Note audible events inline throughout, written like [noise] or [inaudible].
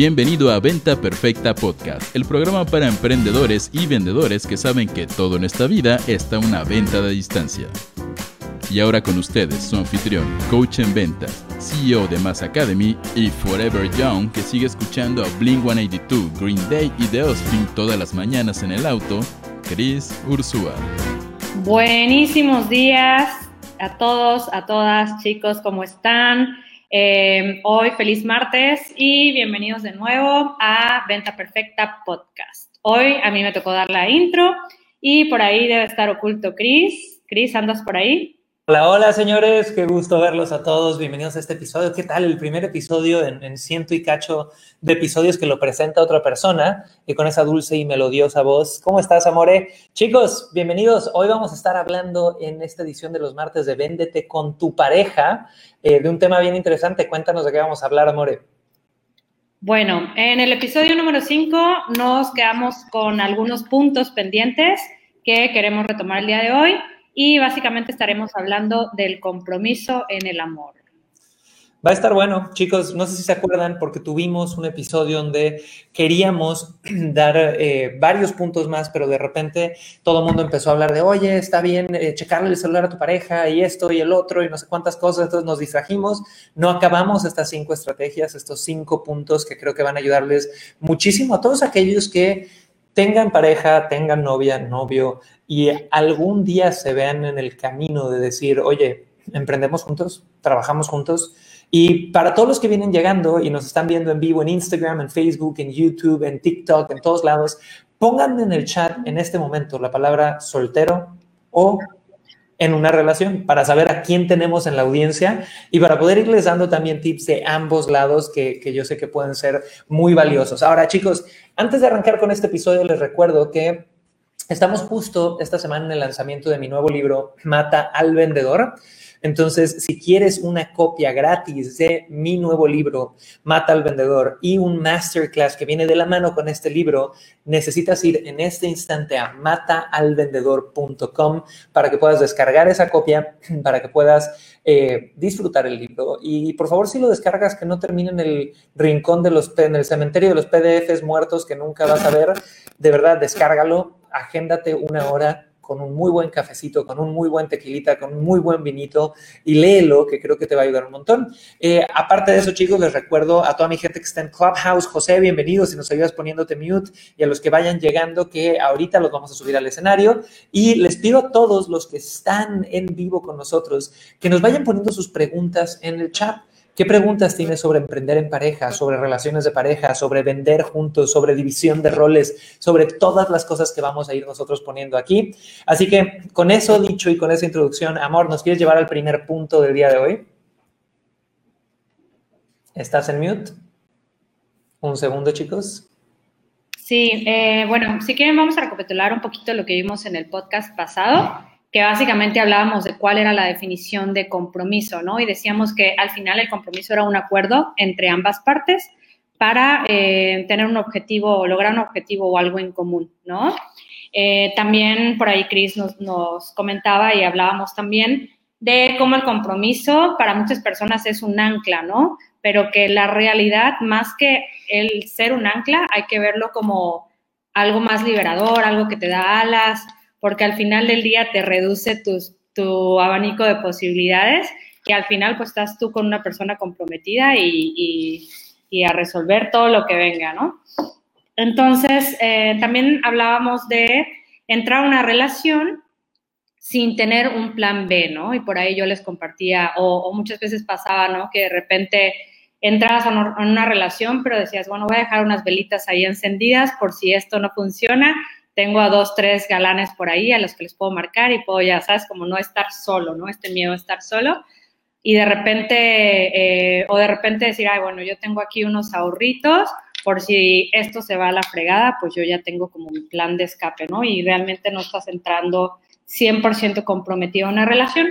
Bienvenido a Venta Perfecta Podcast, el programa para emprendedores y vendedores que saben que todo en esta vida está una venta de distancia. Y ahora con ustedes, su anfitrión, coach en ventas, CEO de Mass Academy y Forever Young, que sigue escuchando a Blink 182, Green Day y The Offspring todas las mañanas en el auto, Chris Ursúa. Buenísimos días a todos, a todas, chicos, ¿cómo están? Eh, hoy feliz martes y bienvenidos de nuevo a Venta Perfecta Podcast. Hoy a mí me tocó dar la intro y por ahí debe estar oculto Chris. Chris, ¿andas por ahí? Hola, hola señores, qué gusto verlos a todos. Bienvenidos a este episodio. ¿Qué tal? El primer episodio en, ciento y cacho de episodios que lo presenta otra persona y con esa dulce y melodiosa voz. ¿Cómo estás, Amore? Chicos, bienvenidos. Hoy vamos a estar hablando en esta edición de los martes de Véndete con tu pareja eh, de un tema bien interesante. Cuéntanos de qué vamos a hablar, Amore. Bueno, en el episodio número 5 nos quedamos con algunos puntos pendientes que queremos retomar el día de hoy y básicamente estaremos hablando del compromiso en el amor. Va a estar bueno, chicos, no sé si se acuerdan porque tuvimos un episodio donde queríamos [clears throat] dar eh, varios puntos más, pero de repente todo el mundo empezó a hablar de, oye, está bien eh, checarle el celular a tu pareja y esto y el otro y no sé cuántas cosas, entonces nos distrajimos, no acabamos estas cinco estrategias, estos cinco puntos que creo que van a ayudarles muchísimo a todos aquellos que tengan pareja, tengan novia, novio, y algún día se vean en el camino de decir, oye, emprendemos juntos, trabajamos juntos. Y para todos los que vienen llegando y nos están viendo en vivo en Instagram, en Facebook, en YouTube, en TikTok, en todos lados, pongan en el chat en este momento la palabra soltero o en una relación para saber a quién tenemos en la audiencia y para poder irles dando también tips de ambos lados que, que yo sé que pueden ser muy valiosos. Ahora, chicos, antes de arrancar con este episodio, les recuerdo que Estamos justo esta semana en el lanzamiento de mi nuevo libro, Mata al Vendedor. Entonces, si quieres una copia gratis de mi nuevo libro, Mata al Vendedor, y un masterclass que viene de la mano con este libro, necesitas ir en este instante a mataalvendedor.com para que puedas descargar esa copia, [clears throat] para que puedas eh, disfrutar el libro. Y por favor, si lo descargas, que no termine en el rincón de los, en el cementerio de los PDFs muertos que nunca vas a ver, de verdad, descárgalo agéndate una hora con un muy buen cafecito, con un muy buen tequilita, con un muy buen vinito y léelo, que creo que te va a ayudar un montón. Eh, aparte de eso, chicos, les recuerdo a toda mi gente que está en Clubhouse, José, bienvenido, si nos ayudas poniéndote mute, y a los que vayan llegando, que ahorita los vamos a subir al escenario. Y les pido a todos los que están en vivo con nosotros que nos vayan poniendo sus preguntas en el chat. ¿Qué preguntas tienes sobre emprender en pareja, sobre relaciones de pareja, sobre vender juntos, sobre división de roles, sobre todas las cosas que vamos a ir nosotros poniendo aquí? Así que con eso dicho y con esa introducción, Amor, ¿nos quieres llevar al primer punto del día de hoy? ¿Estás en mute? Un segundo, chicos. Sí, eh, bueno, si quieren vamos a recapitular un poquito lo que vimos en el podcast pasado que básicamente hablábamos de cuál era la definición de compromiso, ¿no? Y decíamos que al final el compromiso era un acuerdo entre ambas partes para eh, tener un objetivo o lograr un objetivo o algo en común, ¿no? Eh, también por ahí Chris nos, nos comentaba y hablábamos también de cómo el compromiso para muchas personas es un ancla, ¿no? Pero que la realidad, más que el ser un ancla, hay que verlo como algo más liberador, algo que te da alas, porque al final del día te reduce tu abanico de posibilidades y al final pues estás tú con una persona comprometida y, a resolver todo lo que venga, ¿no? Entonces, eh, también hablábamos de entrar a una relación sin tener un plan B, ¿no? Y por ahí yo les compartía, o, muchas veces pasaba, ¿no? Que de repente entrabas en una relación, pero decías, bueno, voy a dejar unas velitas ahí encendidas por si esto no funciona tengo a dos, tres galanes por ahí a los que les puedo marcar y puedo, ya sabes, como no estar solo, ¿no? Este miedo a estar solo. Y de repente, eh, o de repente decir, ay, bueno, yo tengo aquí unos ahorritos, por si esto se va a la fregada, pues yo ya tengo como un plan de escape, ¿no? Y realmente no estás entrando 100% comprometido en una relación.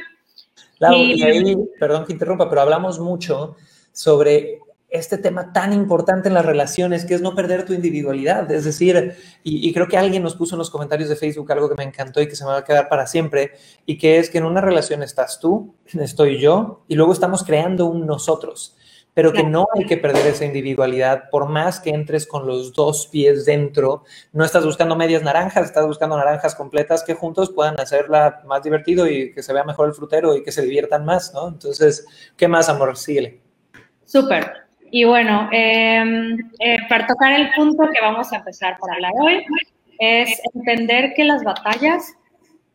Claro, y, ahí, perdón que interrumpa, pero hablamos mucho sobre este tema tan importante en las relaciones, que es no perder tu individualidad. Es decir, y, creo que alguien nos puso en los comentarios de Facebook algo que me encantó y que se me va a quedar para siempre, y que es que en una relación estás tú, [laughs] estoy yo, y luego estamos creando un nosotros, pero que no hay que perder esa individualidad, por más que entres con los dos pies dentro, no estás buscando medias naranjas, estás buscando naranjas completas que juntos puedan hacerla más divertido y que se vea mejor el frutero y que se diviertan más, ¿no? Entonces, ¿qué más, amor? Síguele. Súper. Y bueno, em, eh, para tocar el punto que vamos a empezar por hablar hoy, es entender que las batallas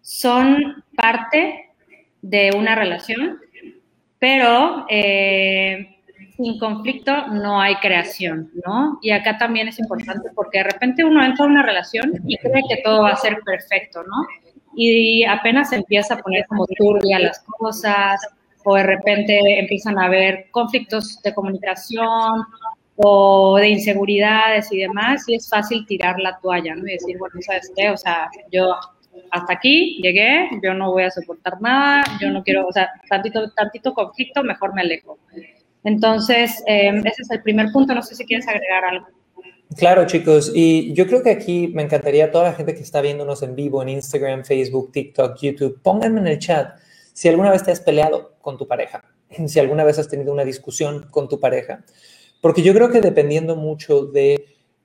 son parte de una relación, pero eh, sin conflicto no hay creación, ¿no? Y acá también es importante porque de repente uno entra a una relación y cree que todo va a ser perfecto, ¿no? Y apenas empieza a poner como turbia las cosas, o de repente empiezan a haber conflictos de comunicación o de inseguridades y demás, y es fácil tirar la toalla, ¿no? Y decir, bueno, ¿sabes qué? O sea, yo hasta aquí llegué, yo no voy a soportar nada, yo no quiero, o sea, tantito, tantito conflicto, mejor me alejo. Entonces, em, ese es el primer punto, no sé si quieres agregar algo. Claro, chicos, y yo creo que aquí me encantaría a toda la gente que está viéndonos en vivo en Instagram, Facebook, TikTok, YouTube, pónganme en el chat si alguna vez te has peleado con tu pareja, [clears throat] si alguna vez has tenido una discusión con tu pareja, porque yo creo que dependiendo mucho de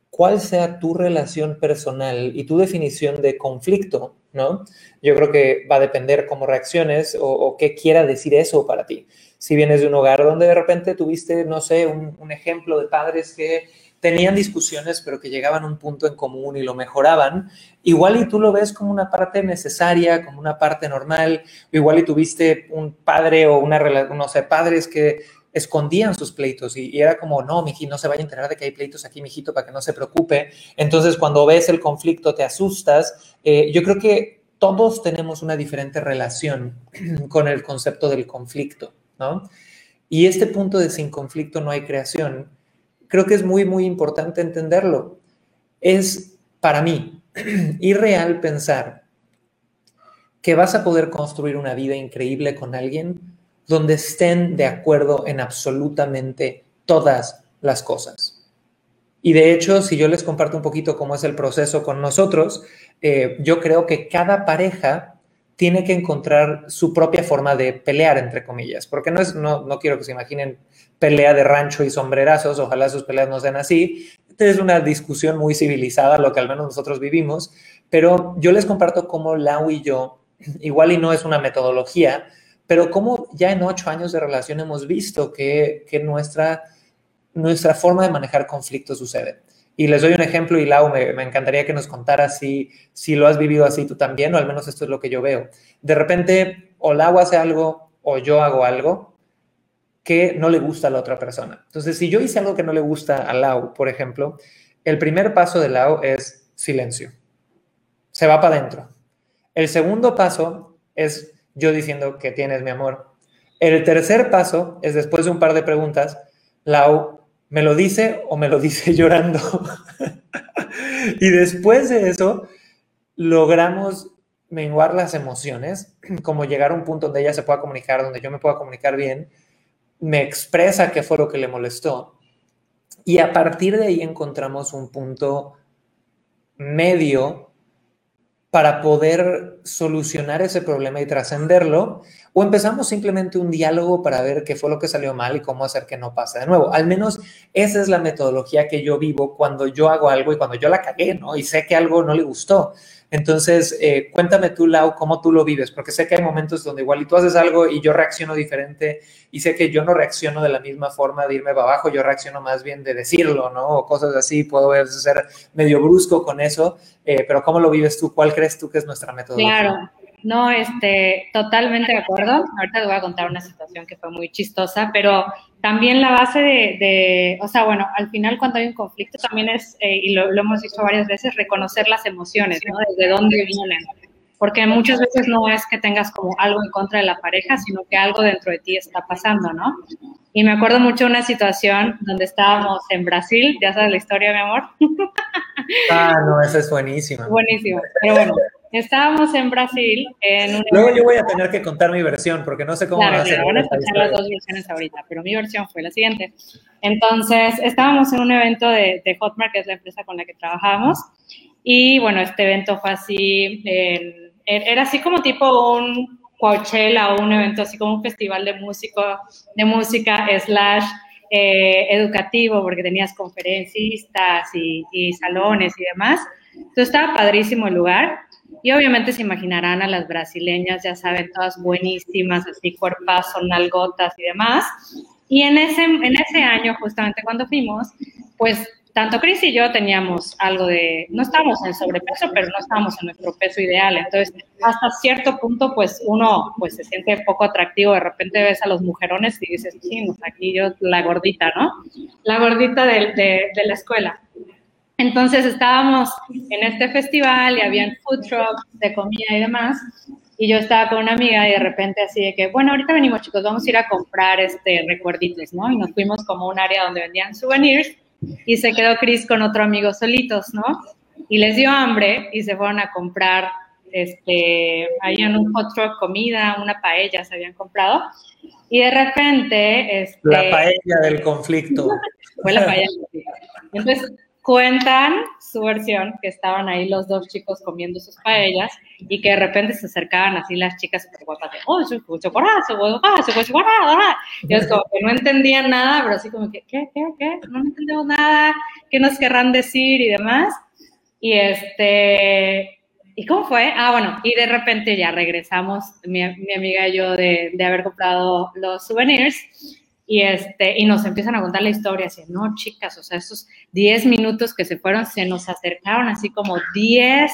cuál sea tu relación personal y tu definición de conflicto, ¿no? Yo creo que va a depender cómo reacciones o, qué quiera decir eso para ti. Si vienes de un hogar donde de repente tuviste, no sé, un ejemplo de padres que tenían discusiones, pero que llegaban a un punto en común y lo mejoraban, igual y tú lo ves como una parte necesaria, como una parte normal, igual y tuviste un padre o una relación, no sé, padres que escondían sus pleitos y, era como, no, miji, no se vaya a enterar de que hay pleitos aquí, mijito, para que no se preocupe. Entonces, cuando ves el conflicto, te asustas. Eh, yo creo que todos tenemos una diferente relación [clears throat] con el concepto del conflicto, ¿no? Y este punto de sin conflicto no hay creación creo que es muy, muy importante entenderlo. Es para mí [clears throat] irreal pensar que vas a poder construir una vida increíble con alguien donde estén de acuerdo en absolutamente todas las cosas. Y de hecho, si yo les comparto un poquito cómo es el proceso con nosotros, eh, yo creo que cada pareja tiene que encontrar su propia forma de pelear, entre comillas, porque no es, no, no quiero que se imaginen pelea de rancho y sombrerazos, ojalá sus peleas no sean así. Es una discusión muy civilizada, lo que al menos nosotros vivimos, pero yo les comparto cómo Lau y yo, igual y no es una metodología, pero cómo ya en ocho años de relación hemos visto que, que nuestra, nuestra forma de manejar conflictos sucede. Y les doy un ejemplo y Lau, me, me, encantaría que nos contaras si, si lo has vivido así tú también, o al menos esto es lo que yo veo. De repente, o Lau hace algo o yo hago algo que no le gusta a la otra persona. Entonces, si yo hice algo que no le gusta a Lau, por ejemplo, el primer paso de Lau es silencio. Se va para adentro. El segundo paso es yo diciendo que tienes mi amor. El tercer paso es después de un par de preguntas, Lau ¿Me lo dice o me lo dice [laughs] llorando? y después de eso, logramos menguar las emociones, como llegar a un punto donde ella se pueda comunicar, donde yo me pueda comunicar bien, me expresa qué fue lo que le molestó. Y a partir de ahí encontramos un punto medio para poder solucionar ese problema y trascenderlo, o empezamos simplemente un diálogo para ver qué fue lo que salió mal y cómo hacer que no pase de nuevo. Al menos esa es la metodología que yo vivo cuando yo hago algo y cuando yo la cagué, ¿no? Y sé que algo no le gustó. Entonces, eh, cuéntame tú, Lau, cómo tú lo vives, porque sé que hay momentos donde igual y tú haces algo y yo reacciono diferente y sé que yo no reacciono de la misma forma de irme para abajo, yo reacciono más bien de decirlo, ¿no? O cosas así, puedo ser medio brusco con eso, eh, pero ¿cómo lo vives tú? ¿Cuál crees tú que es nuestra metodología? Claro. No, este, totalmente de acuerdo. Ahorita te voy a contar una situación que fue muy chistosa, pero también la base de, o sea, bueno, al final cuando hay un conflicto también es, eh, y lo, lo, hemos dicho varias veces, reconocer las emociones, ¿no? Desde dónde vienen. Porque muchas veces no es que tengas como algo en contra de la pareja, sino que algo dentro de ti está pasando, ¿no? Y me acuerdo mucho de una situación donde estábamos en Brasil, ya sabes la historia, mi amor. Ah, no, esa es buenísima. [laughs] Buenísimo, pero bueno, estábamos en Brasil. En Luego yo voy a tener que contar mi versión porque no sé cómo claro, va a Van a escuchar las dos versiones ahorita, pero mi versión fue la siguiente. Entonces, estábamos en un evento de, de Hotmart, que es la empresa con la que trabajamos, y bueno, este evento fue así, era así como tipo un Coachella o un evento así como un festival de música, de música slash eh, educativo, porque tenías conferencistas y, y, salones y demás. Entonces estaba padrísimo el lugar. Y obviamente se imaginarán a las brasileñas, ya saben, todas buenísimas, así cuerpazo, nalgotas y demás. Y en ese, en ese año, justamente cuando fuimos, pues tanto Chris y yo teníamos algo de, no estábamos en sobrepeso, pero no estábamos en nuestro peso ideal. Entonces, hasta cierto punto, pues uno pues se siente poco atractivo. De repente ves a los mujerones y dices, sí, aquí yo la gordita, ¿no? La gordita de, de, de la escuela. Entonces estábamos en este festival y habían food trucks de comida y demás. Y yo estaba con una amiga y de repente así de que, bueno, ahorita venimos chicos, vamos a ir a comprar este recuerditos, ¿no? Y nos fuimos como a un área donde vendían souvenirs y se quedó Chris con otro amigo solitos, ¿no? Y les dio hambre y se fueron a comprar, este, ahí en un hot truck comida, una paella se habían comprado. Y de repente... Este, la paella del conflicto. Fue la paella del conflicto. Entonces, cuentan su versión, que estaban ahí los dos chicos comiendo sus paellas y que de repente se acercaban así las chicas súper guapas de, oh, chocorazo, su chocorazo, y es como que no entendían nada, pero así como que, ¿qué, qué, qué? No entendemos nada, ¿qué nos querrán decir y demás? Y este, ¿y cómo fue? Ah, bueno, y de repente ya regresamos, mi, mi amiga y yo, de, de haber comprado los souvenirs, y, este, y nos empiezan a contar la historia, así, no, chicas, o sea, esos 10 minutos que se fueron, se nos acercaron así como 10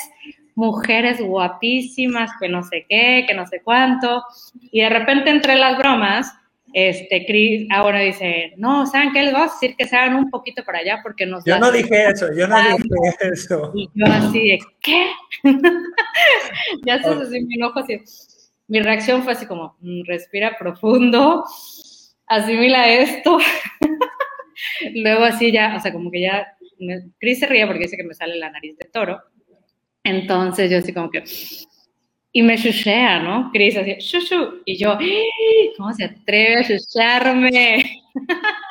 mujeres guapísimas, que no sé qué, que no sé cuánto, y de repente entre las bromas, este, Chris, ah, bueno, dice, no, ¿saben qué les voy a decir? Que se hagan un poquito para allá porque nos... Yo no dije eso, yo no dije eso. Y yo así de, ¿qué? [laughs] ya se así mi enojo, así, mi reacción fue así como, mm, respira profundo, asimila esto. [laughs] Luego así ya, o sea, como que ya, Cris se ríe porque dice que me sale la nariz de toro. Entonces yo así como que, y me chuchea, ¿no? Cris así, shushu, y yo, ¿cómo se atreve a chucharme? [laughs]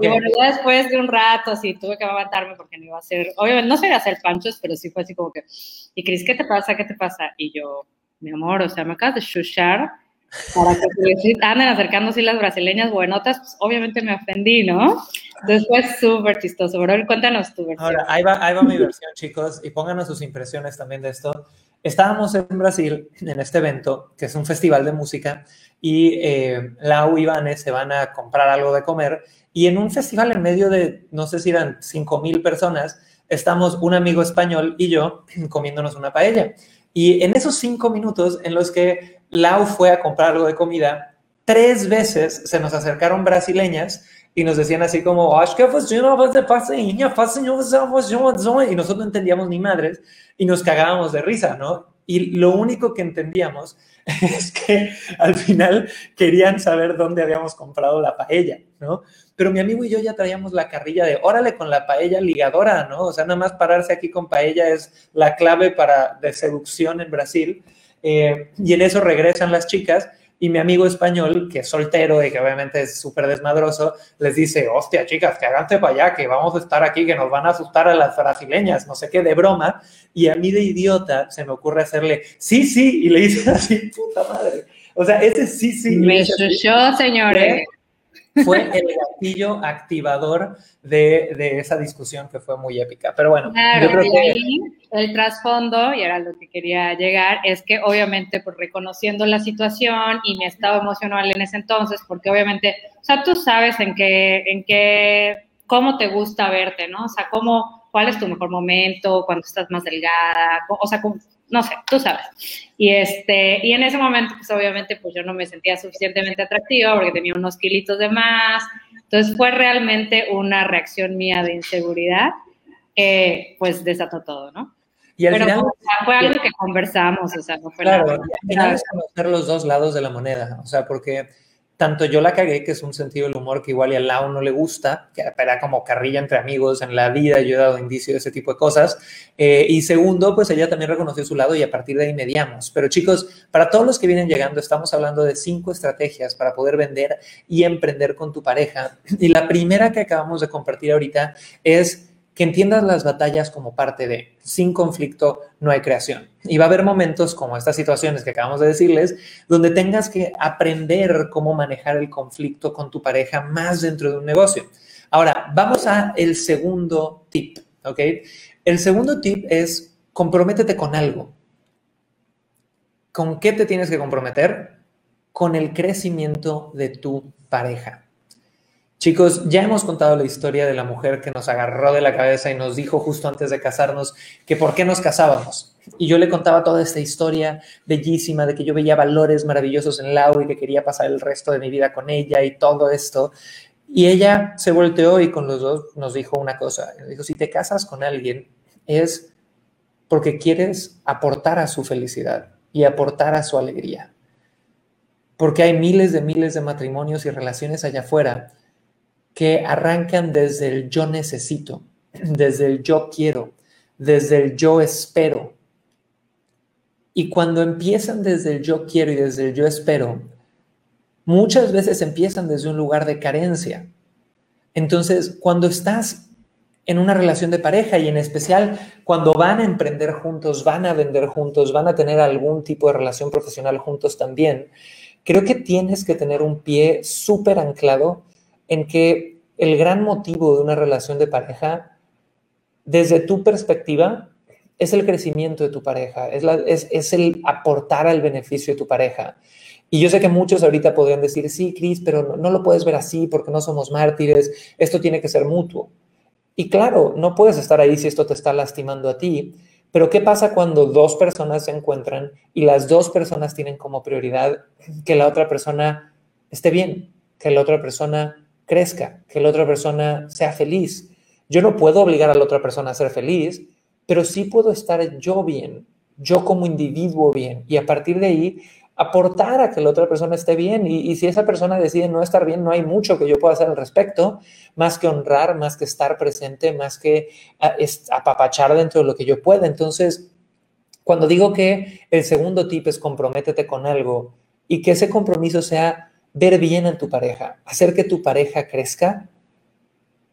Y bueno, ya después de un rato, así, tuve que aguantarme porque no iba a ser, obviamente, no sé hacer panchos, pero sí fue así como que, y Cris, ¿qué te pasa? ¿Qué te pasa? Y yo, mi amor, o sea, me acabas de chuchar para que anden acercando así las brasileñas buenotas, pues obviamente me ofendí, ¿no? Después súper chistoso, pero cuéntanos tu versión. Ahora, ahí va, ahí va mi versión, chicos, y pónganos sus impresiones también de esto. Estábamos en Brasil, en este evento, que es un festival de música, y eh, Lau y Vanes se van a comprar algo de comer, y en un festival en medio de, no sé si eran 5 mil personas, estamos un amigo español y yo [clears throat] comiéndonos una paella. Y en esos cinco minutos en los que Lau fue a comprar algo de comida, tres veces se nos acercaron brasileñas y nos decían así como, y nosotros no entendíamos ni madres y nos cagábamos de risa, ¿no? Y lo único que entendíamos [laughs] es que al final querían saber dónde habíamos comprado la paella, ¿no? Pero mi amigo y yo ya traíamos la carrilla de, órale con la paella ligadora, ¿no? O sea, nada más pararse aquí con paella es la clave para de seducción en Brasil. Eh, y en eso regresan las chicas y mi amigo español, que es soltero y que obviamente es súper desmadroso, les dice, hostia, chicas, que háganse para allá, que vamos a estar aquí, que nos van a asustar a las brasileñas, no sé qué, de broma. Y a mí de idiota se me ocurre hacerle, sí, sí, y le dice [laughs] así, puta madre. O sea, ese sí, sí. Me yo, señores fue el gatillo activador de, de, esa discusión que fue muy épica. Pero bueno, yo creo que... Ahí, el trasfondo, y era lo que quería llegar, es que obviamente por pues, reconociendo la situación y mi estado emocional en ese entonces, porque obviamente, o sea, tú sabes en qué, en qué, cómo te gusta verte, ¿no? O sea, cómo, cuál es tu mejor momento, cuando estás más delgada, o sea, cómo, no sé, tú sabes. Y, este, y en ese momento, pues obviamente, pues yo no me sentía suficientemente atractiva porque tenía unos kilitos de más. Entonces fue realmente una reacción mía de inseguridad que pues desató todo, ¿no? Y al Pero final, fue algo que conversamos, o sea, no fue Claro, final es conocer los dos lados de la moneda, o sea, porque tanto yo la cagué, que es un sentido del humor que igual y al lado no le gusta, que era como carrilla entre amigos en la vida, yo he dado indicio de ese tipo de cosas. Eh, y segundo, pues ella también reconoció su lado y a partir de ahí mediamos. Pero chicos, para todos los que vienen llegando, estamos hablando de cinco estrategias para poder vender y emprender con tu pareja. Y la primera que acabamos de compartir ahorita es que entiendas las batallas como parte de, sin conflicto no hay creación. Y va a haber momentos como estas situaciones que acabamos de decirles, donde tengas que aprender cómo manejar el conflicto con tu pareja más dentro de un negocio. Ahora, vamos a el segundo tip, ¿ok? El segundo tip es comprométete con algo. ¿Con qué te tienes que comprometer? Con el crecimiento de tu pareja. Chicos, ya hemos contado la historia de la mujer que nos agarró de la cabeza y nos dijo justo antes de casarnos que por qué nos casábamos. Y yo le contaba toda esta historia bellísima de que yo veía valores maravillosos en Lau y que quería pasar el resto de mi vida con ella y todo esto. Y ella se volteó y con los dos nos dijo una cosa. Dijo, si te casas con alguien es porque quieres aportar a su felicidad y aportar a su alegría. Porque hay miles de miles de matrimonios y relaciones allá afuera que arrancan desde el yo necesito, desde el yo quiero, desde el yo espero. Y cuando empiezan desde el yo quiero y desde el yo espero, muchas veces empiezan desde un lugar de carencia. Entonces, cuando estás en una relación de pareja y en especial cuando van a emprender juntos, van a vender juntos, van a tener algún tipo de relación profesional juntos también, creo que tienes que tener un pie súper anclado en que el gran motivo de una relación de pareja, desde tu perspectiva, es el crecimiento de tu pareja, es, es, el aportar al beneficio de tu pareja. Y yo sé que muchos ahorita podrían decir, sí, Cris, pero no, lo puedes ver así porque no somos mártires, esto tiene que ser mutuo. Y claro, no puedes estar ahí si esto te está lastimando a ti, pero ¿qué pasa cuando dos personas se encuentran y las dos personas tienen como prioridad que la otra persona esté bien, que la otra persona crezca, que la otra persona sea feliz. Yo no puedo obligar a la otra persona a ser feliz, pero sí puedo estar yo bien, yo como individuo bien, y a partir de ahí aportar a que la otra persona esté bien. Y, si esa persona decide no estar bien, no hay mucho que yo pueda hacer al respecto, más que honrar, más que estar presente, más que apapachar dentro de lo que yo pueda. Entonces, cuando digo que el segundo tip es comprométete con algo y que ese compromiso sea ver bien a tu pareja, hacer que tu pareja crezca.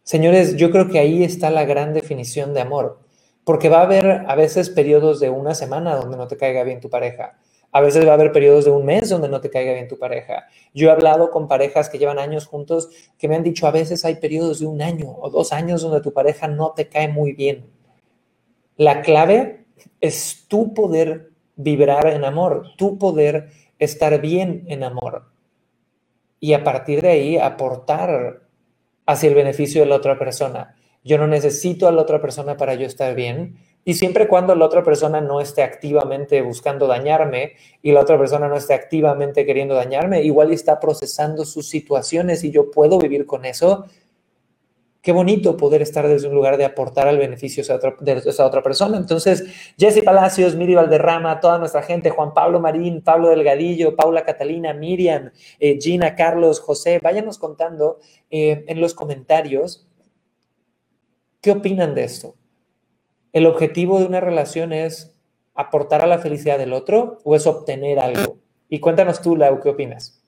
Señores, yo creo que ahí está la gran definición de amor, porque va a haber a veces periodos de una semana donde no te caiga bien tu pareja. A veces va a haber periodos de un mes donde no te caiga bien tu pareja. Yo he hablado con parejas que llevan años juntos que me han dicho a veces hay periodos de un año o dos años donde tu pareja no te cae muy bien. La clave es tu poder vibrar en amor, tu poder estar bien en amor y a partir de ahí aportar hacia el beneficio de la otra persona. Yo no necesito a la otra persona para yo estar bien. Y siempre cuando la otra persona no esté activamente buscando dañarme y la otra persona no esté activamente queriendo dañarme, igual está procesando sus situaciones y yo puedo vivir con eso, qué bonito poder estar desde un lugar de aportar al beneficio de esa otra persona. Entonces, Jesse Palacios, Miri Valderrama, toda nuestra gente, Juan Pablo Marín, Pablo Delgadillo, Paula Catalina, Miriam, eh, Gina, Carlos, José, váyanos contando eh, en los comentarios qué opinan de esto. ¿El objetivo de una relación es aportar a la felicidad del otro o es obtener algo? Y cuéntanos tú, Lau, ¿qué opinas?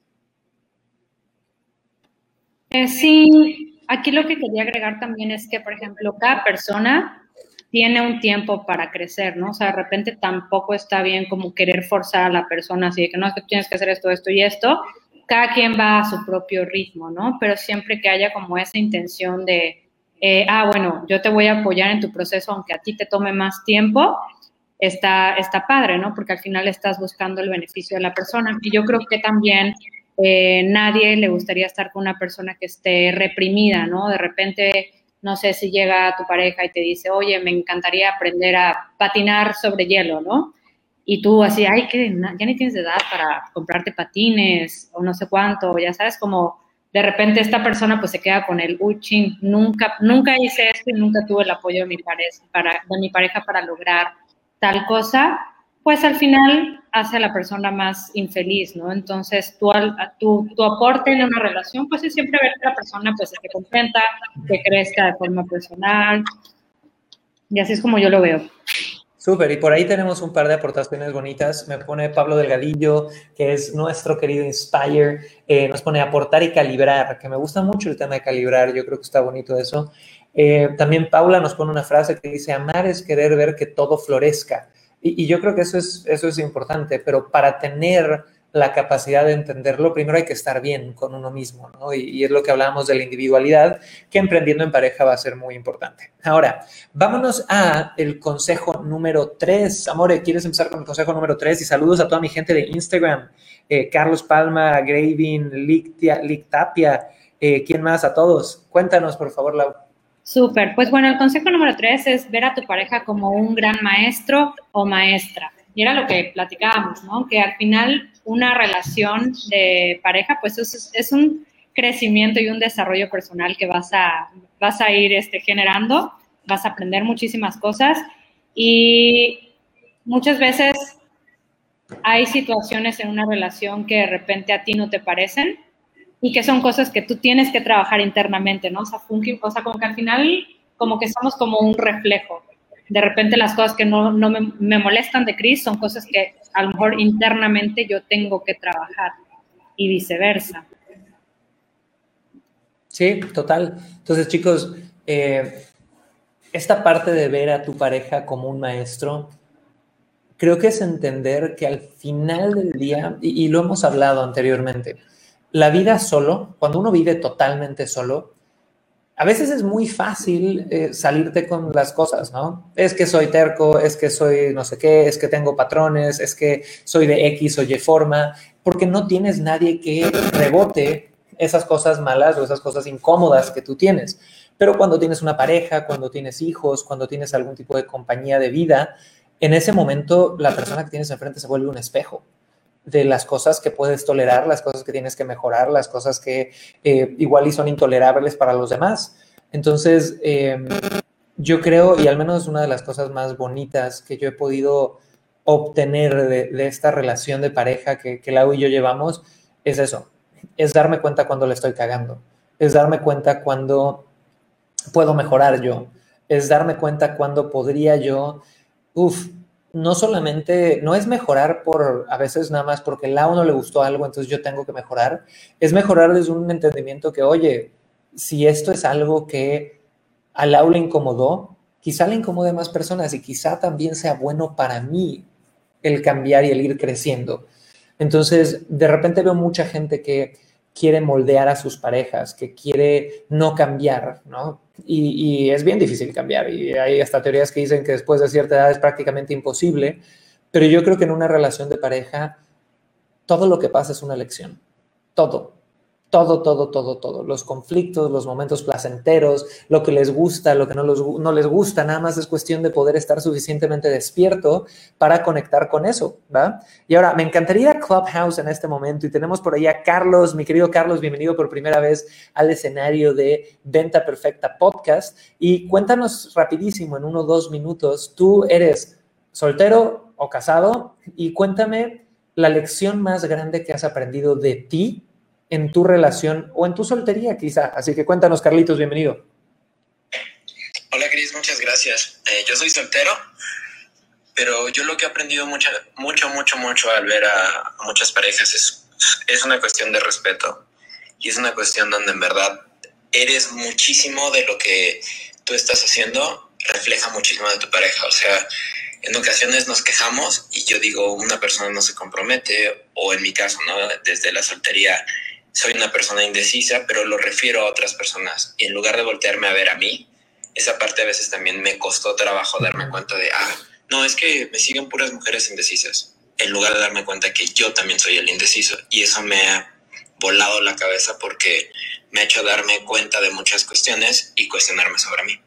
Eh, sí, aquí lo que quería agregar también es que, por ejemplo, cada persona tiene un tiempo para crecer, ¿no? O sea, de repente tampoco está bien como querer forzar a la persona así de que no, es que tienes que hacer esto, esto y esto. Cada quien va a su propio ritmo, ¿no? Pero siempre que haya como esa intención de, eh, ah, bueno, yo te voy a apoyar en tu proceso, aunque a ti te tome más tiempo, está, está padre, ¿no? Porque al final estás buscando el beneficio de la persona. Y yo creo que también eh, nadie le gustaría estar con una persona que esté reprimida, ¿no? De repente, no sé si llega tu pareja y te dice, oye, me encantaría aprender a patinar sobre hielo, ¿no? Y tú así, ay, que ya ni tienes edad para comprarte patines o no sé cuánto, ya sabes, como de repente esta persona pues se queda con el, uy, nunca, nunca hice esto y nunca tuve el apoyo de mi, pareja para, de mi pareja para lograr tal cosa pues al final hace a la persona más infeliz, ¿no? Entonces, tu, tu, tu aporte en una relación, pues es siempre ver que la persona pues esté contenta, que crezca de forma personal, y así es como yo lo veo. Súper, y por ahí tenemos un par de aportaciones bonitas. Me pone Pablo Delgadillo, que es nuestro querido Inspire, eh, nos pone aportar y calibrar, que me gusta mucho el tema de calibrar, yo creo que está bonito eso. Eh, también Paula nos pone una frase que dice, amar es querer ver que todo florezca. Y, y yo creo que eso es, eso es importante, pero para tener la capacidad de entenderlo, primero hay que estar bien con uno mismo, ¿no? Y, es lo que hablábamos de la individualidad, que emprendiendo en pareja va a ser muy importante. Ahora, vámonos a el consejo número tres. Amore, ¿quieres empezar con el consejo número tres? Y saludos a toda mi gente de Instagram, eh, Carlos Palma, Gravin, Lictapia, eh, ¿quién más? A todos. Cuéntanos, por favor, Lau. Súper. Pues bueno, el consejo número tres es ver a tu pareja como un gran maestro o maestra. Y era lo que platicábamos, ¿no? Que al final una relación de pareja, pues es, un crecimiento y un desarrollo personal que vas a, vas a ir este, generando, vas a aprender muchísimas cosas y muchas veces hay situaciones en una relación que de repente a ti no te parecen y que son cosas que tú tienes que trabajar internamente, ¿no? O sea, o sea como que al final como que somos como un reflejo de repente las cosas que no, me, molestan de Chris son cosas que a lo mejor internamente yo tengo que trabajar y viceversa. Sí, total. Entonces, chicos, eh, esta parte de ver a tu pareja como un maestro, creo que es entender que al final del día, y lo hemos hablado anteriormente, la vida solo, cuando uno vive totalmente solo, a veces es muy fácil eh, salirte con las cosas, ¿no? Es que soy terco, es que soy no sé qué, es que tengo patrones, es que soy de X o Y forma, porque no tienes nadie que rebote esas cosas malas o esas cosas incómodas que tú tienes. Pero cuando tienes una pareja, cuando tienes hijos, cuando tienes algún tipo de compañía de vida, en ese momento la persona que tienes enfrente se vuelve un espejo de las cosas que puedes tolerar, las cosas que tienes que mejorar, las cosas que eh, igual y son intolerables para los demás. Entonces, em, yo creo, y al menos una de las cosas más bonitas que yo he podido obtener de, esta relación de pareja que, que Lau y yo llevamos, es eso, es darme cuenta cuando le estoy cagando, es darme cuenta cuando puedo mejorar yo, es darme cuenta cuando podría yo, uff, no solamente, no es mejorar por, a veces nada más porque el lado no le gustó algo, entonces yo tengo que mejorar, es mejorar desde un entendimiento que, oye, si esto es algo que al Lau le incomodó, quizá le incomode a más personas y quizá también sea bueno para mí el cambiar y el ir creciendo. Entonces, de repente veo mucha gente que quiere moldear a sus parejas, que quiere no cambiar, ¿no? Y, es bien difícil cambiar. Y hay hasta teorías que dicen que después de cierta edad es prácticamente imposible. Pero yo creo que en una relación de pareja, todo lo que pasa es una lección. Todo todo, todo, todo, todo. Los conflictos, los momentos placenteros, lo que les gusta, lo que no, les gusta, nada más es cuestión de poder estar suficientemente despierto para conectar con eso, ¿va? Y ahora, me encantaría Clubhouse en este momento y tenemos por ahí a Carlos, mi querido Carlos, bienvenido por primera vez al escenario de Venta Perfecta Podcast. Y cuéntanos rapidísimo, en uno o dos minutos, tú eres soltero o casado y cuéntame la lección más grande que has aprendido de ti en tu relación o en tu soltería quizá. Así que cuéntanos, Carlitos, bienvenido. Hola, Cris, muchas gracias. Eh, yo soy soltero, pero yo lo que he aprendido mucho, mucho, mucho, mucho al ver a, muchas parejas es, es una cuestión de respeto y es una cuestión donde en verdad eres muchísimo de lo que tú estás haciendo, refleja muchísimo de tu pareja. O sea, en ocasiones nos quejamos y yo digo, una persona no se compromete, o en mi caso, ¿no? Desde la soltería soy una persona indecisa, pero lo refiero a otras personas. Y en lugar de voltearme a ver a mí, esa parte a veces también me costó trabajo darme cuenta de, ah, no, es que me siguen puras mujeres indecisas. En lugar de darme cuenta que yo también soy el indeciso. Y eso me ha volado la cabeza porque me ha hecho darme cuenta de muchas cuestiones y cuestionarme sobre mí.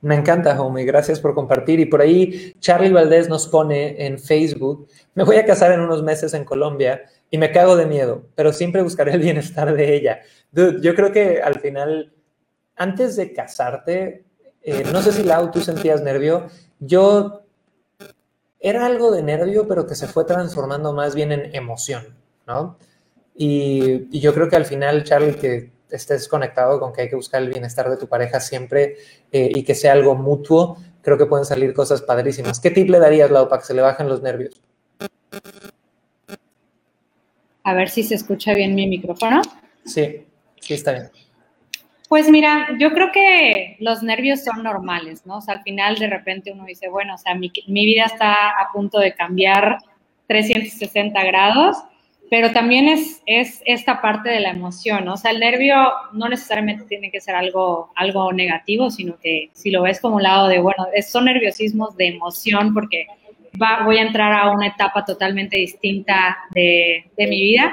Me encanta, homie. Gracias por compartir. Y por ahí, Charlie Valdés nos pone en Facebook, me voy a casar en unos meses en Colombia y me cago de miedo, pero siempre buscaré el bienestar de ella. Dude, yo creo que al final, antes de casarte, eh, no sé si Lau, tú sentías nervio. Yo era algo de nervio, pero que se fue transformando más bien en emoción, ¿no? Y, yo creo que al final, Charlie, que estés conectado con que hay que buscar el bienestar de tu pareja siempre eh, y que sea algo mutuo, creo que pueden salir cosas padrísimas. ¿Qué tip le darías, Lau, para que se le bajen los nervios? A ver si se escucha bien mi micrófono. Sí, sí está bien. Pues mira, yo creo que los nervios son normales, ¿no? O sea, al final de repente uno dice, bueno, o sea, mi, mi vida está a punto de cambiar 360 grados, pero también es, es esta parte de la emoción, ¿no? O sea, el nervio no necesariamente tiene que ser algo, algo negativo, sino que si lo ves como un lado de, bueno, son nerviosismos de emoción porque voy a entrar a una etapa totalmente distinta de, de mi vida,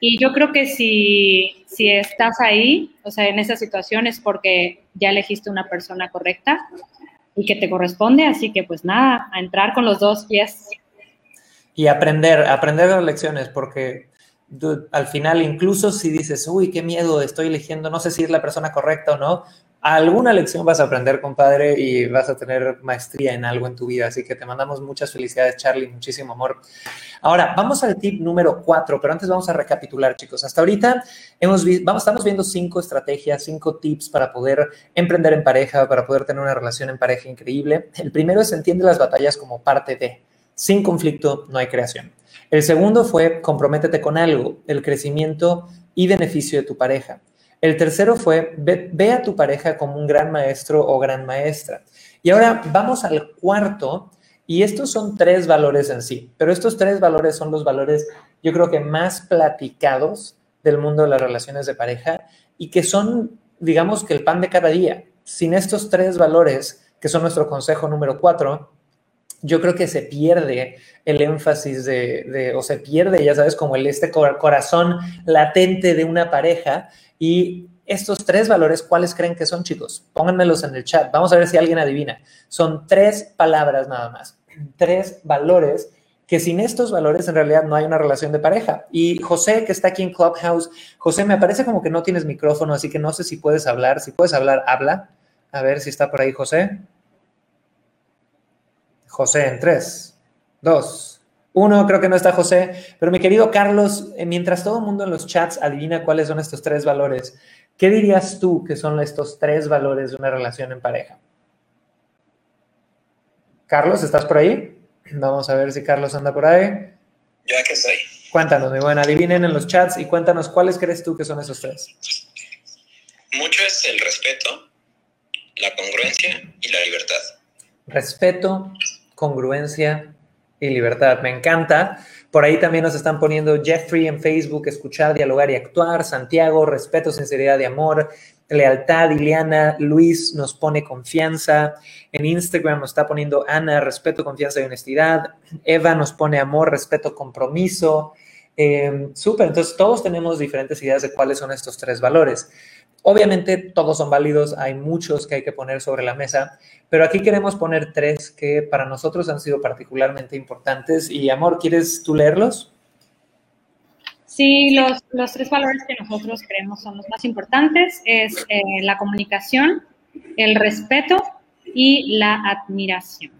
y yo creo que si, si estás ahí, o sea, en esa situación es porque ya elegiste una persona correcta y que te corresponde, así que pues nada, a entrar con los dos pies. Y aprender, aprender las lecciones, porque al final, incluso si dices, uy, qué miedo, estoy eligiendo, no sé si es la persona correcta o no, alguna lección vas a aprender, compadre, y vas a tener maestría en algo en tu vida. Así que te mandamos muchas felicidades, Charlie, muchísimo amor. Ahora, vamos al tip número cuatro, pero antes vamos a recapitular, chicos. Hasta ahorita hemos vamos, estamos viendo cinco estrategias, cinco tips para poder emprender en pareja, para poder tener una relación en pareja increíble. El primero es entiende las batallas como parte de. Sin conflicto no hay creación. El segundo fue comprométete con algo, el crecimiento y beneficio de tu pareja. El tercero fue, ve, a tu pareja como un gran maestro o gran maestra. Y ahora vamos al cuarto, y estos son tres valores en sí, pero estos tres valores son los valores, yo creo que más platicados del mundo de las relaciones de pareja y que son, digamos, que el pan de cada día. Sin estos tres valores, que son nuestro consejo número cuatro, yo creo que se pierde el énfasis de, o se pierde, ya sabes, como el este corazón latente de una pareja y estos tres valores, ¿cuáles creen que son, chicos? Pónganmelos en el chat. Vamos a ver si alguien adivina. Son tres palabras nada más. Tres valores que sin estos valores en realidad no hay una relación de pareja. Y José, que está aquí en Clubhouse, José, me parece como que no tienes micrófono, así que no sé si puedes hablar. Si puedes hablar, habla. A ver si está por ahí José. José en tres, dos, uno, creo que no está José, pero mi querido Carlos, eh, mientras todo el mundo en los chats adivina cuáles son estos tres valores, ¿qué dirías tú que son estos tres valores de una relación en pareja? Carlos, ¿estás por ahí? Vamos a ver si Carlos anda por ahí. Yo aquí estoy. Cuéntanos, mi bueno, adivinen en los chats y cuéntanos cuáles crees tú que son esos tres. Mucho es el respeto, la congruencia y la libertad. Respeto, congruencia y libertad. Me encanta. Por ahí también nos están poniendo Jeffrey en Facebook, escuchar, dialogar y actuar. Santiago, respeto, sinceridad y amor. Lealtad, Iliana. Luis nos pone confianza. En Instagram nos está poniendo Ana, respeto, confianza y honestidad. Eva nos pone amor, respeto, compromiso. Eh, Súper, entonces todos tenemos diferentes ideas de cuáles son estos tres valores. Obviamente todos son válidos, hay muchos que hay que poner sobre la mesa, pero aquí queremos poner tres que para nosotros han sido particularmente importantes. Y amor, ¿quieres tú leerlos? Sí, los, los tres valores que nosotros creemos son los más importantes es eh, la comunicación, el respeto y la admiración.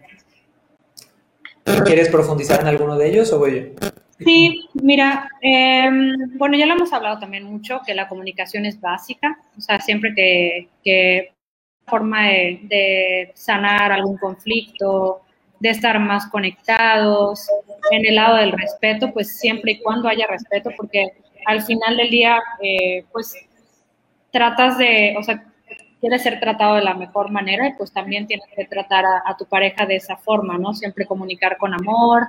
¿Quieres profundizar en alguno de ellos o voy yo? Sí, mira, em, bueno, ya lo hemos hablado también mucho, que la comunicación es básica, o sea, siempre que, que forma de, sanar algún conflicto, de estar más conectados, en el lado del respeto, pues siempre y cuando haya respeto, porque al final del día, eh, pues tratas de, o sea, quieres ser tratado de la mejor manera y pues también tienes que tratar a, a tu pareja de esa forma, ¿no? Siempre comunicar con amor,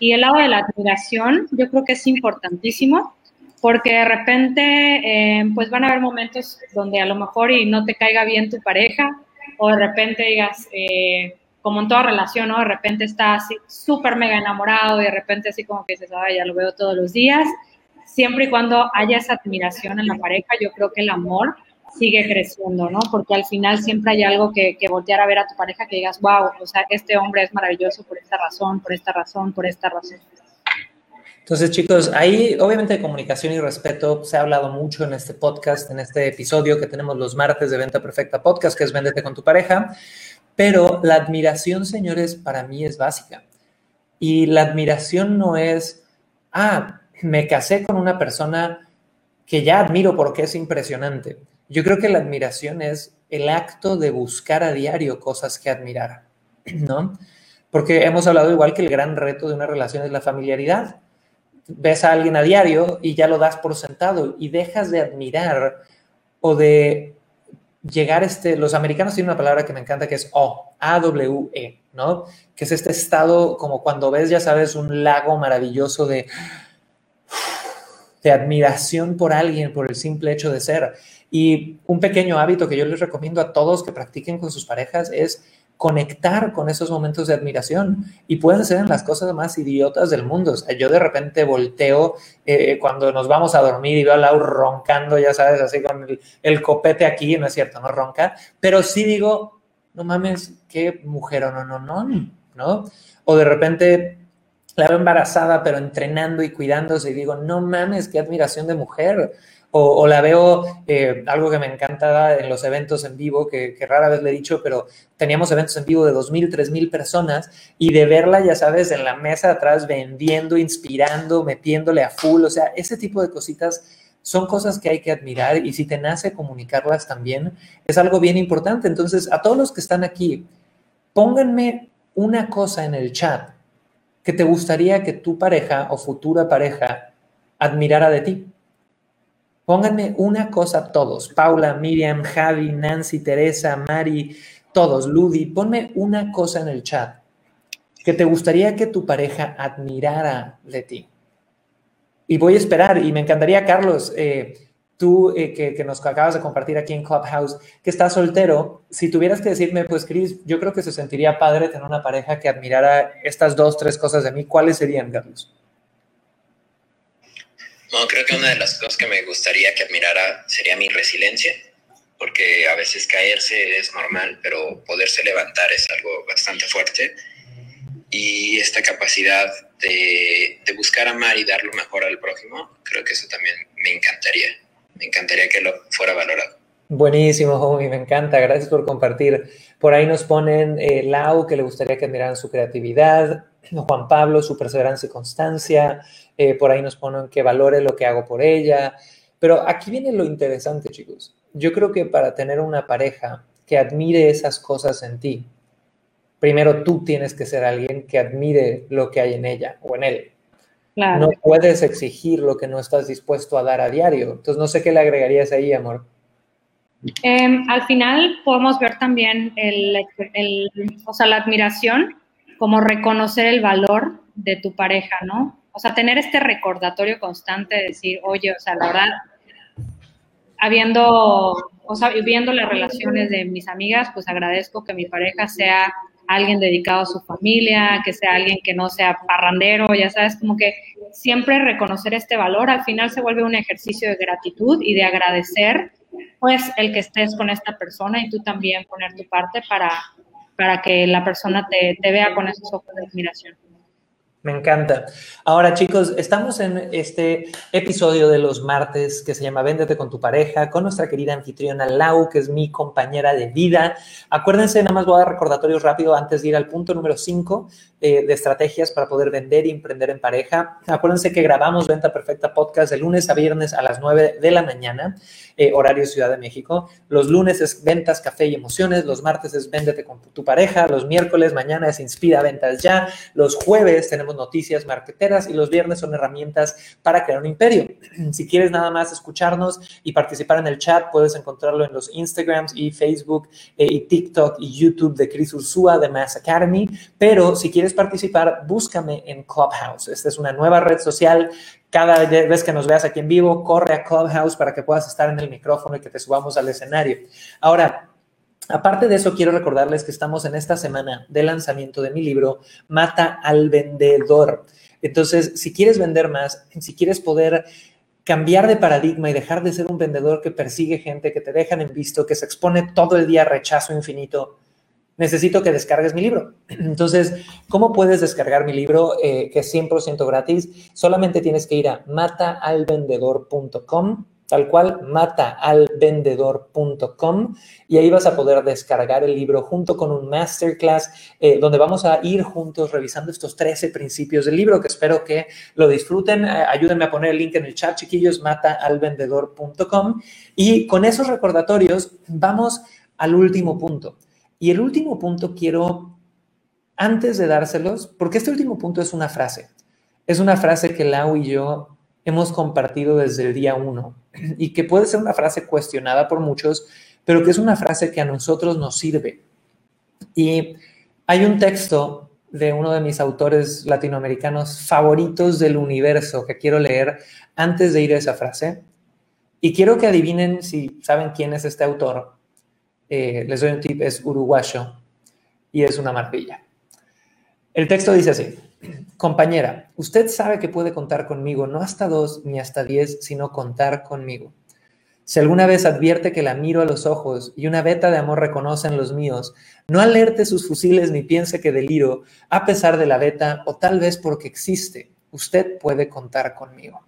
y el lado de la admiración, yo creo que es importantísimo, porque de repente, eh, pues van a haber momentos donde a lo mejor y no te caiga bien tu pareja, o de repente digas, eh, como en toda relación, ¿no? De repente estás súper mega enamorado y de repente así como que dices, ay, ya lo veo todos los días. Siempre y cuando haya esa admiración en la pareja, yo creo que el amor sigue creciendo, ¿no? Porque al final siempre hay algo que, que, voltear a ver a tu pareja que digas, wow, o sea, este hombre es maravilloso por esta razón, por esta razón, por esta razón. Entonces, chicos, ahí obviamente de comunicación y respeto se ha hablado mucho en este podcast, en este episodio que tenemos los martes de Venta Perfecta Podcast, que es Véndete con tu pareja, pero la admiración, señores, para mí es básica. Y la admiración no es, ah, me casé con una persona que ya admiro porque es impresionante. Yo creo que la admiración es el acto de buscar a diario cosas que admirar, ¿no? Porque hemos hablado igual que el gran reto de una relación es la familiaridad. Ves a alguien a diario y ya lo das por sentado y dejas de admirar o de llegar este, los americanos tienen una palabra que me encanta que es O, A-W-E, ¿no? Que es este estado como cuando ves, ya sabes, un lago maravilloso de, de admiración por alguien, por el simple hecho de ser. Y un pequeño hábito que yo les recomiendo a todos que practiquen con sus parejas es conectar con esos momentos de admiración y pueden ser las cosas más idiotas del mundo. O sea, yo de repente volteo eh, cuando nos vamos a dormir y veo a Lau roncando, ya sabes, así con el, copete aquí, no es cierto, no ronca, pero sí digo, no mames, qué mujer no, no, no, ¿no? O de repente la veo embarazada, pero entrenando y cuidándose y digo, no mames, qué admiración de mujer. O, la veo, eh, algo que me encanta en los eventos en vivo, que, rara vez le he dicho, pero teníamos eventos en vivo de 2.000, 3.000 personas y de verla, ya sabes, en la mesa atrás vendiendo, inspirando, metiéndole a full, o sea, ese tipo de cositas son cosas que hay que admirar y si te nace comunicarlas también, es algo bien importante. Entonces, a todos los que están aquí, pónganme una cosa en el chat que te gustaría que tu pareja o futura pareja admirara de ti. Pónganme una cosa todos, Paula, Miriam, Javi, Nancy, Teresa, Mari, todos, Ludi, ponme una cosa en el chat que te gustaría que tu pareja admirara de ti. Y voy a esperar, y me encantaría, Carlos, eh, tú eh, que, que, nos acabas de compartir aquí en Clubhouse, que estás soltero, si tuvieras que decirme, pues Cris, yo creo que se sentiría padre tener una pareja que admirara estas dos, tres cosas de mí, ¿cuáles serían, Carlos? No, creo que una de las cosas que me gustaría que admirara sería mi resiliencia, porque a veces caerse es normal, pero poderse levantar es algo bastante fuerte. Y esta capacidad de, de buscar amar y dar lo mejor al prójimo, creo que eso también me encantaría. Me encantaría que lo fuera valorado. Buenísimo, homie, me encanta. Gracias por compartir. Por ahí nos ponen eh, Lau, que le gustaría que admiraran su creatividad. [clears throat] Juan Pablo, su perseverancia y constancia. Eh, por ahí nos ponen que valore lo que hago por ella. Pero aquí viene lo interesante, chicos. Yo creo que para tener una pareja que admire esas cosas en ti, primero tú tienes que ser alguien que admire lo que hay en ella o en él. No puedes exigir lo que no estás dispuesto a dar a diario. Entonces, no sé qué le agregarías ahí, amor. Em, al final podemos ver también el, o sea, la admiración como reconocer el valor de tu pareja, ¿no? O sea, tener este recordatorio constante de decir, oye, o sea, la verdad, habiendo, o sea, viendo las relaciones de mis amigas, pues agradezco que mi pareja sea alguien dedicado a su familia, que sea alguien que no sea parrandero, ya sabes, como que siempre reconocer este valor, al final se vuelve un ejercicio de gratitud y de agradecer, pues, el que estés con esta persona y tú también poner tu parte para, para que la persona te, te vea con esos ojos de admiración. Me encanta. Ahora, chicos, estamos en este episodio de los martes que se llama Véndete con tu pareja, con nuestra querida anfitriona Lau, que es mi compañera de vida. Acuérdense, nada más voy a dar recordatorios rápido antes de ir al punto número 5 eh, de estrategias para poder vender y emprender en pareja. Acuérdense que grabamos Venta Perfecta Podcast de lunes a viernes a las 9 de la mañana, eh, horario Ciudad de México. Los lunes es Ventas, Café y Emociones. Los martes es Véndete con tu pareja. Los miércoles, mañana es Inspira Ventas Ya. Los jueves tenemos noticias marqueteras y los viernes son herramientas para crear un imperio. [clears throat] Si quieres nada más escucharnos y participar en el chat, puedes encontrarlo en los Instagrams y Facebook eh, y TikTok y YouTube de Chris Ursúa de Mass Academy. Pero si quieres participar, búscame en Clubhouse. Esta es una nueva red social cada vez que nos veas aquí en vivo, corre a Clubhouse para que puedas estar en el micrófono y que te subamos al escenario. Ahora, Aparte de eso, quiero recordarles que estamos en esta semana de lanzamiento de mi libro, Mata al Vendedor. Entonces, si quieres vender más, si quieres poder cambiar de paradigma y dejar de ser un vendedor que persigue gente, que te dejan en visto, que se expone todo el día a rechazo infinito, necesito que descargues mi libro. Entonces, ¿cómo puedes descargar mi libro eh, que es 100% gratis? Solamente tienes que ir a mataalvendedor.com tal cual, mataalvendedor.com y ahí vas a poder descargar el libro junto con un masterclass eh, donde vamos a ir juntos revisando estos 13 principios del libro que espero que lo disfruten. Eh, ayúdenme a poner el link en el chat, chiquillos, mataalvendedor.com y con esos recordatorios vamos al último punto. Y el último punto quiero, antes de dárselos, porque este último punto es una frase. Es una frase que Lau y yo hemos compartido desde el día uno y que puede ser una frase cuestionada por muchos, pero que es una frase que a nosotros nos sirve. Y hay un texto de uno de mis autores latinoamericanos favoritos del universo que quiero leer antes de ir a esa frase. Y quiero que adivinen si saben quién es este autor. Eh, les doy un tip, es uruguayo y es una maravilla. El texto dice así. Compañera, usted sabe que puede contar conmigo, no hasta dos ni hasta diez, sino contar conmigo. Si alguna vez advierte que la miro a los ojos y una veta de amor reconoce en los míos, no alerte sus fusiles ni piense que deliro, a pesar de la veta o tal vez porque existe. Usted puede contar conmigo.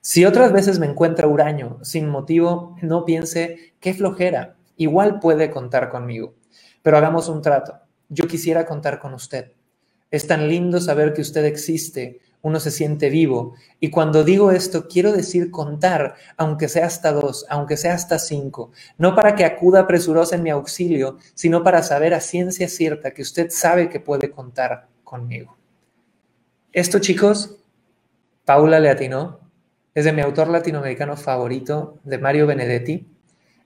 Si otras veces me encuentra huraño, sin motivo, no piense qué flojera, igual puede contar conmigo. Pero hagamos un trato. Yo quisiera contar con usted. Es tan lindo saber que usted existe, uno se siente vivo. Y cuando digo esto, quiero decir contar, aunque sea hasta dos, aunque sea hasta cinco, no para que acuda presurosa en mi auxilio, sino para saber a ciencia cierta que usted sabe que puede contar conmigo. Esto, chicos, Paula le es de mi autor latinoamericano favorito, de Mario Benedetti.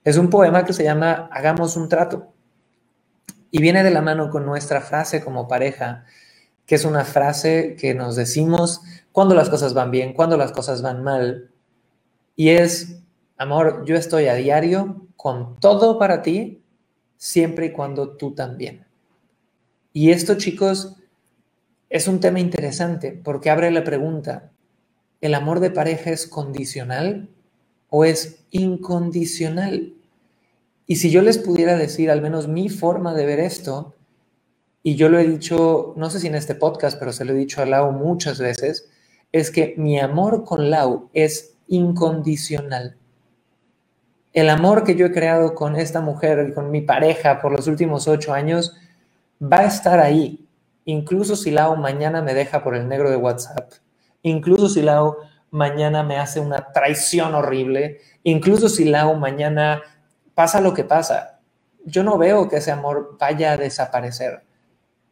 Es un poema que se llama Hagamos un trato. Y viene de la mano con nuestra frase como pareja que es una frase que nos decimos cuando las cosas van bien, cuando las cosas van mal. Y es, amor, yo estoy a diario con todo para ti, siempre y cuando tú también. Y esto, chicos, es un tema interesante porque abre la pregunta, ¿el amor de pareja es condicional o es incondicional? Y si yo les pudiera decir al menos mi forma de ver esto, y yo lo he dicho, no sé si en este podcast, pero se lo he dicho a Lau muchas veces, es que mi amor con Lau es incondicional. El amor que yo he creado con esta mujer, con mi pareja por los últimos ocho años, va a estar ahí. Incluso si Lau mañana me deja por el negro de WhatsApp, incluso si Lau mañana me hace una traición horrible, incluso si Lau mañana pasa lo que pasa, yo no veo que ese amor vaya a desaparecer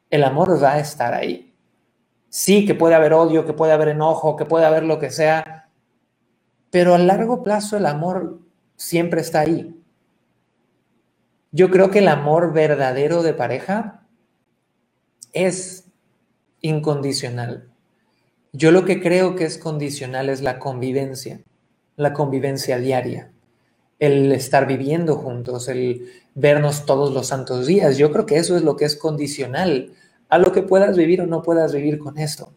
el amor va a estar ahí. Sí, que puede haber odio, que puede haber enojo, que puede haber lo que sea, pero a largo plazo el amor siempre está ahí. Yo creo que el amor verdadero de pareja es incondicional. Yo lo que creo que es condicional es la convivencia, la convivencia diaria, el estar viviendo juntos, el vernos todos los santos días. Yo creo que eso es lo que es condicional a lo que puedas vivir o no puedas vivir con esto.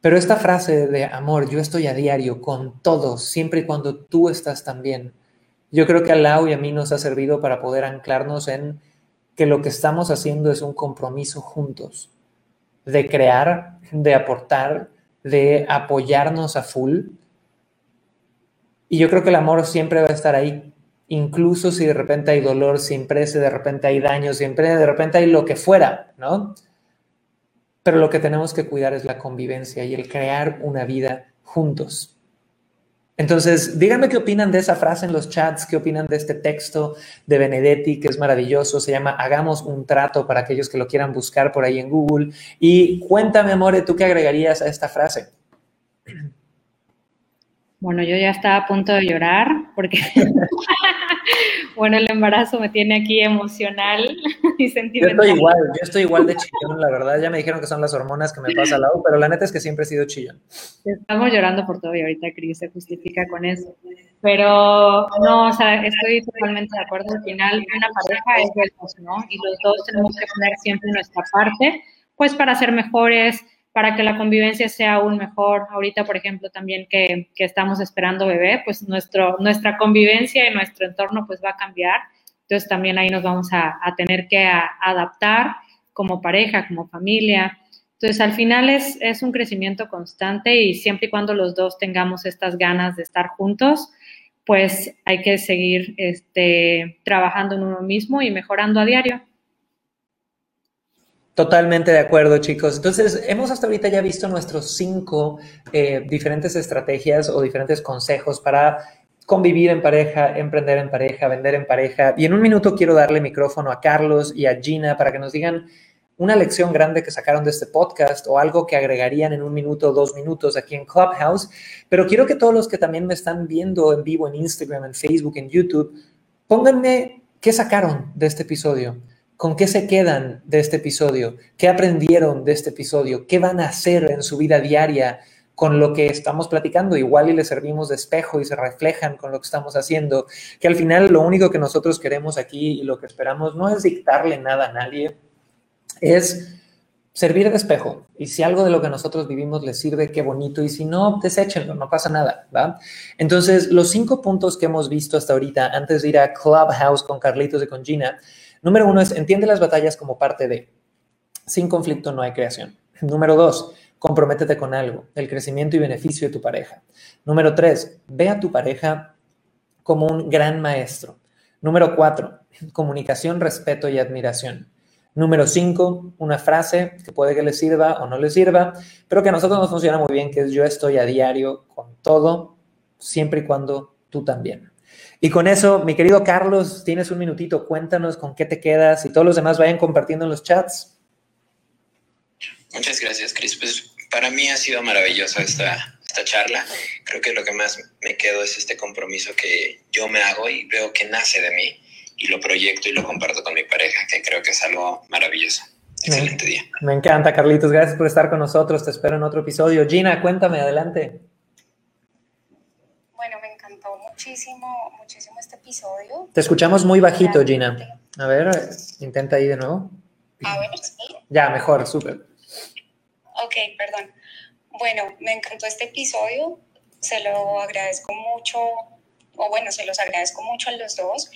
Pero esta frase de amor, yo estoy a diario con todos, siempre y cuando tú estás también, yo creo que a Lau y a mí nos ha servido para poder anclarnos en que lo que estamos haciendo es un compromiso juntos, de crear, de aportar, de apoyarnos a full. Y yo creo que el amor siempre va a estar ahí, incluso si de repente hay dolor, siempre si de repente hay daño, siempre de repente hay lo que fuera, ¿no? Pero lo que tenemos que cuidar es la convivencia y el crear una vida juntos. Entonces, díganme qué opinan de esa frase en los chats, qué opinan de este texto de Benedetti, que es maravilloso, se llama Hagamos un trato para aquellos que lo quieran buscar por ahí en Google. Y cuéntame, Amore, ¿tú qué agregarías a esta frase? Bueno, yo ya estaba a punto de llorar porque, [laughs] bueno, el embarazo me tiene aquí emocional [laughs] y sentimental. Yo estoy igual, yo estoy igual de chillón, la verdad. Ya me dijeron que son las hormonas que me pasa al lado, pero la neta es que siempre he sido chillón. Estamos llorando por todo y ahorita Cris se justifica con eso. Pero no, o sea, estoy totalmente de acuerdo. Al final, una pareja es de dos, ¿no? Y los dos tenemos que poner siempre nuestra parte, pues para ser mejores para que la convivencia sea aún mejor. Ahorita, por ejemplo, también que, estamos esperando bebé, pues nuestro, nuestra convivencia y nuestro entorno pues va a cambiar. Entonces también ahí nos vamos a, tener que adaptar como pareja, como familia. Entonces al final es, es un crecimiento constante y siempre y cuando los dos tengamos estas ganas de estar juntos, pues hay que seguir este, trabajando en uno mismo y mejorando a diario. Totalmente de acuerdo, chicos. Entonces, hemos hasta ahorita ya visto nuestros cinco eh, diferentes estrategias o diferentes consejos para convivir en pareja, emprender en pareja, vender en pareja. Y en un minuto quiero darle micrófono a Carlos y a Gina para que nos digan una lección grande que sacaron de este podcast o algo que agregarían en un minuto o dos minutos aquí en Clubhouse. Pero quiero que todos los que también me están viendo en vivo en Instagram, en Facebook, en YouTube, pónganme qué sacaron de este episodio. ¿Con qué se quedan de este episodio? ¿Qué aprendieron de este episodio? ¿Qué van a hacer en su vida diaria con lo que estamos platicando? Igual y les servimos de espejo y se reflejan con lo que estamos haciendo. Que al final lo único que nosotros queremos aquí y lo que esperamos no es dictarle nada a nadie, es servir de espejo. Y si algo de lo que nosotros vivimos les sirve, qué bonito. Y si no, deséchenlo, no pasa nada. Entonces, los cinco puntos que hemos visto hasta ahorita, antes de ir a Clubhouse con Carlitos y con Gina, número uno es, entiende las batallas como parte de, sin conflicto no hay creación. Número dos, comprométete con algo, el crecimiento y beneficio de tu pareja. Número tres, ve a tu pareja como un gran maestro. Número cuatro, comunicación, respeto y admiración. Número cinco, una frase que puede que le sirva o no le sirva, pero que a nosotros nos funciona muy bien, que es yo estoy a diario con todo, siempre y cuando tú también. Y con eso, mi querido Carlos, tienes un minutito, cuéntanos con qué te quedas y todos los demás vayan compartiendo en los chats. Muchas gracias, Cris. Pues para mí ha sido maravillosa esta, esta charla. Creo que lo que más me quedo es este compromiso que yo me hago y veo que nace de mí y lo proyecto y lo comparto con mi pareja, que creo que es algo maravilloso. Excelente día. Me encanta, Carlitos. Gracias por estar con nosotros. Te espero en otro episodio. Gina, cuéntame, adelante. Muchísimo, muchísimo este episodio. Te escuchamos muy bajito, Gina. A ver, intenta ahí de nuevo. A ver, sí. Ya, mejor, súper. Ok, perdón. Bueno, me encantó este episodio. Se lo agradezco mucho, o bueno, se los agradezco mucho a los dos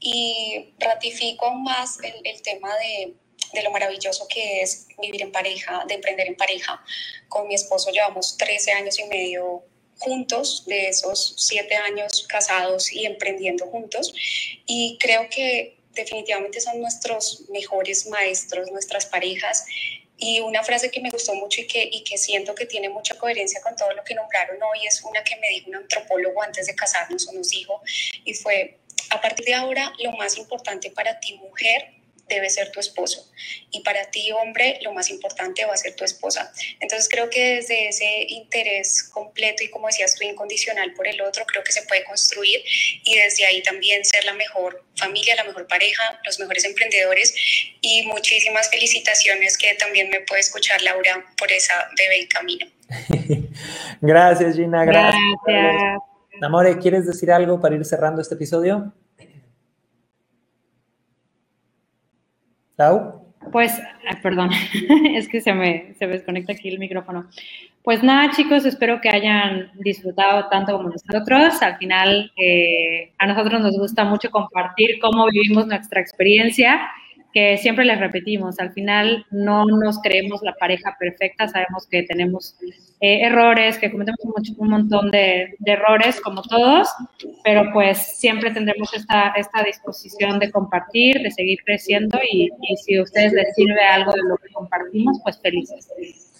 y ratifico aún más el, el tema de, de, lo maravilloso que es vivir en pareja, de emprender en pareja. Con mi esposo llevamos 13 años y medio juntos, de esos 7 años casados y emprendiendo juntos, y creo que definitivamente son nuestros mejores maestros, nuestras parejas. Y una frase que me gustó mucho y que, y que siento que tiene mucha coherencia con todo lo que nombraron hoy es una que me dijo un antropólogo antes de casarnos o nos dijo, y fue, a partir de ahora, lo más importante para ti, mujer, debe ser tu esposo. Y para ti, hombre, lo más importante va a ser tu esposa. Entonces creo que desde ese interés completo y como decías tú, incondicional por el otro, creo que se puede construir y desde ahí también ser la mejor familia, la mejor pareja, los mejores emprendedores y muchísimas felicitaciones que también me puede escuchar Laura por esa bebé en camino. [laughs] Gracias, Gina. Gracias. Gracias. Amore, ¿quieres decir algo para ir cerrando este episodio? Pues, perdón, [laughs] es que se me, se me desconecta aquí el micrófono. Pues nada, chicos, espero que hayan disfrutado tanto como nosotros. Al final, eh, a nosotros nos gusta mucho compartir cómo vivimos nuestra experiencia que siempre les repetimos, al final no nos creemos la pareja perfecta, sabemos que tenemos eh, errores, que cometemos un montón de, errores como todos, pero pues siempre tendremos esta, esta disposición de compartir, de seguir creciendo y, y si a ustedes les sirve algo de lo que compartimos, pues felices.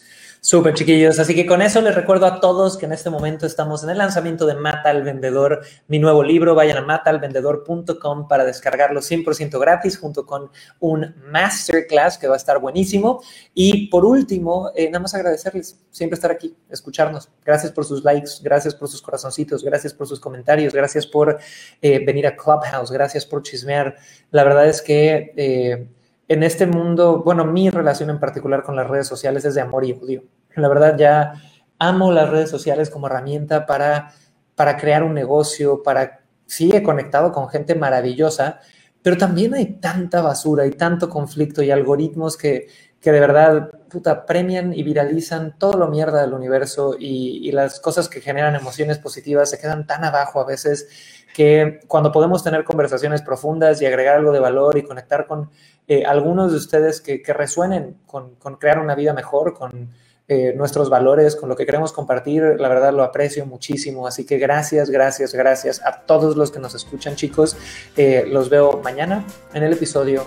Súper chiquillos, así que con eso les recuerdo a todos que en este momento estamos en el lanzamiento de Mata al Vendedor, mi nuevo libro, vayan a mataalvendedor.com para descargarlo 100% gratis junto con un masterclass que va a estar buenísimo. Y por último, eh, nada más agradecerles siempre estar aquí, escucharnos. Gracias por sus likes, gracias por sus corazoncitos, gracias por sus comentarios, gracias por eh, venir a Clubhouse, gracias por chismear. La verdad es que... Eh, en este mundo, bueno, mi relación en particular con las redes sociales es de amor y odio. La verdad ya amo las redes sociales como herramienta para, para crear un negocio, para, he conectado con gente maravillosa, pero también hay tanta basura y tanto conflicto y algoritmos que, que de verdad, puta, premian y viralizan todo lo mierda del universo y las cosas que generan emociones positivas se quedan tan abajo a veces que cuando podemos tener conversaciones profundas y agregar algo de valor y conectar con eh, algunos de ustedes que, resuenen con, crear una vida mejor, con eh, nuestros valores, con lo que queremos compartir. La verdad lo aprecio muchísimo. Así que gracias, gracias, gracias a todos los que nos escuchan, chicos. Eh, los veo mañana en el episodio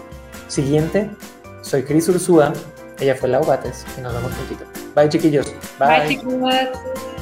siguiente. Soy Cris Ursúa, ella fue Lau Bates y nos vemos juntito. Bye, chiquillos. Bye, Bye chicos.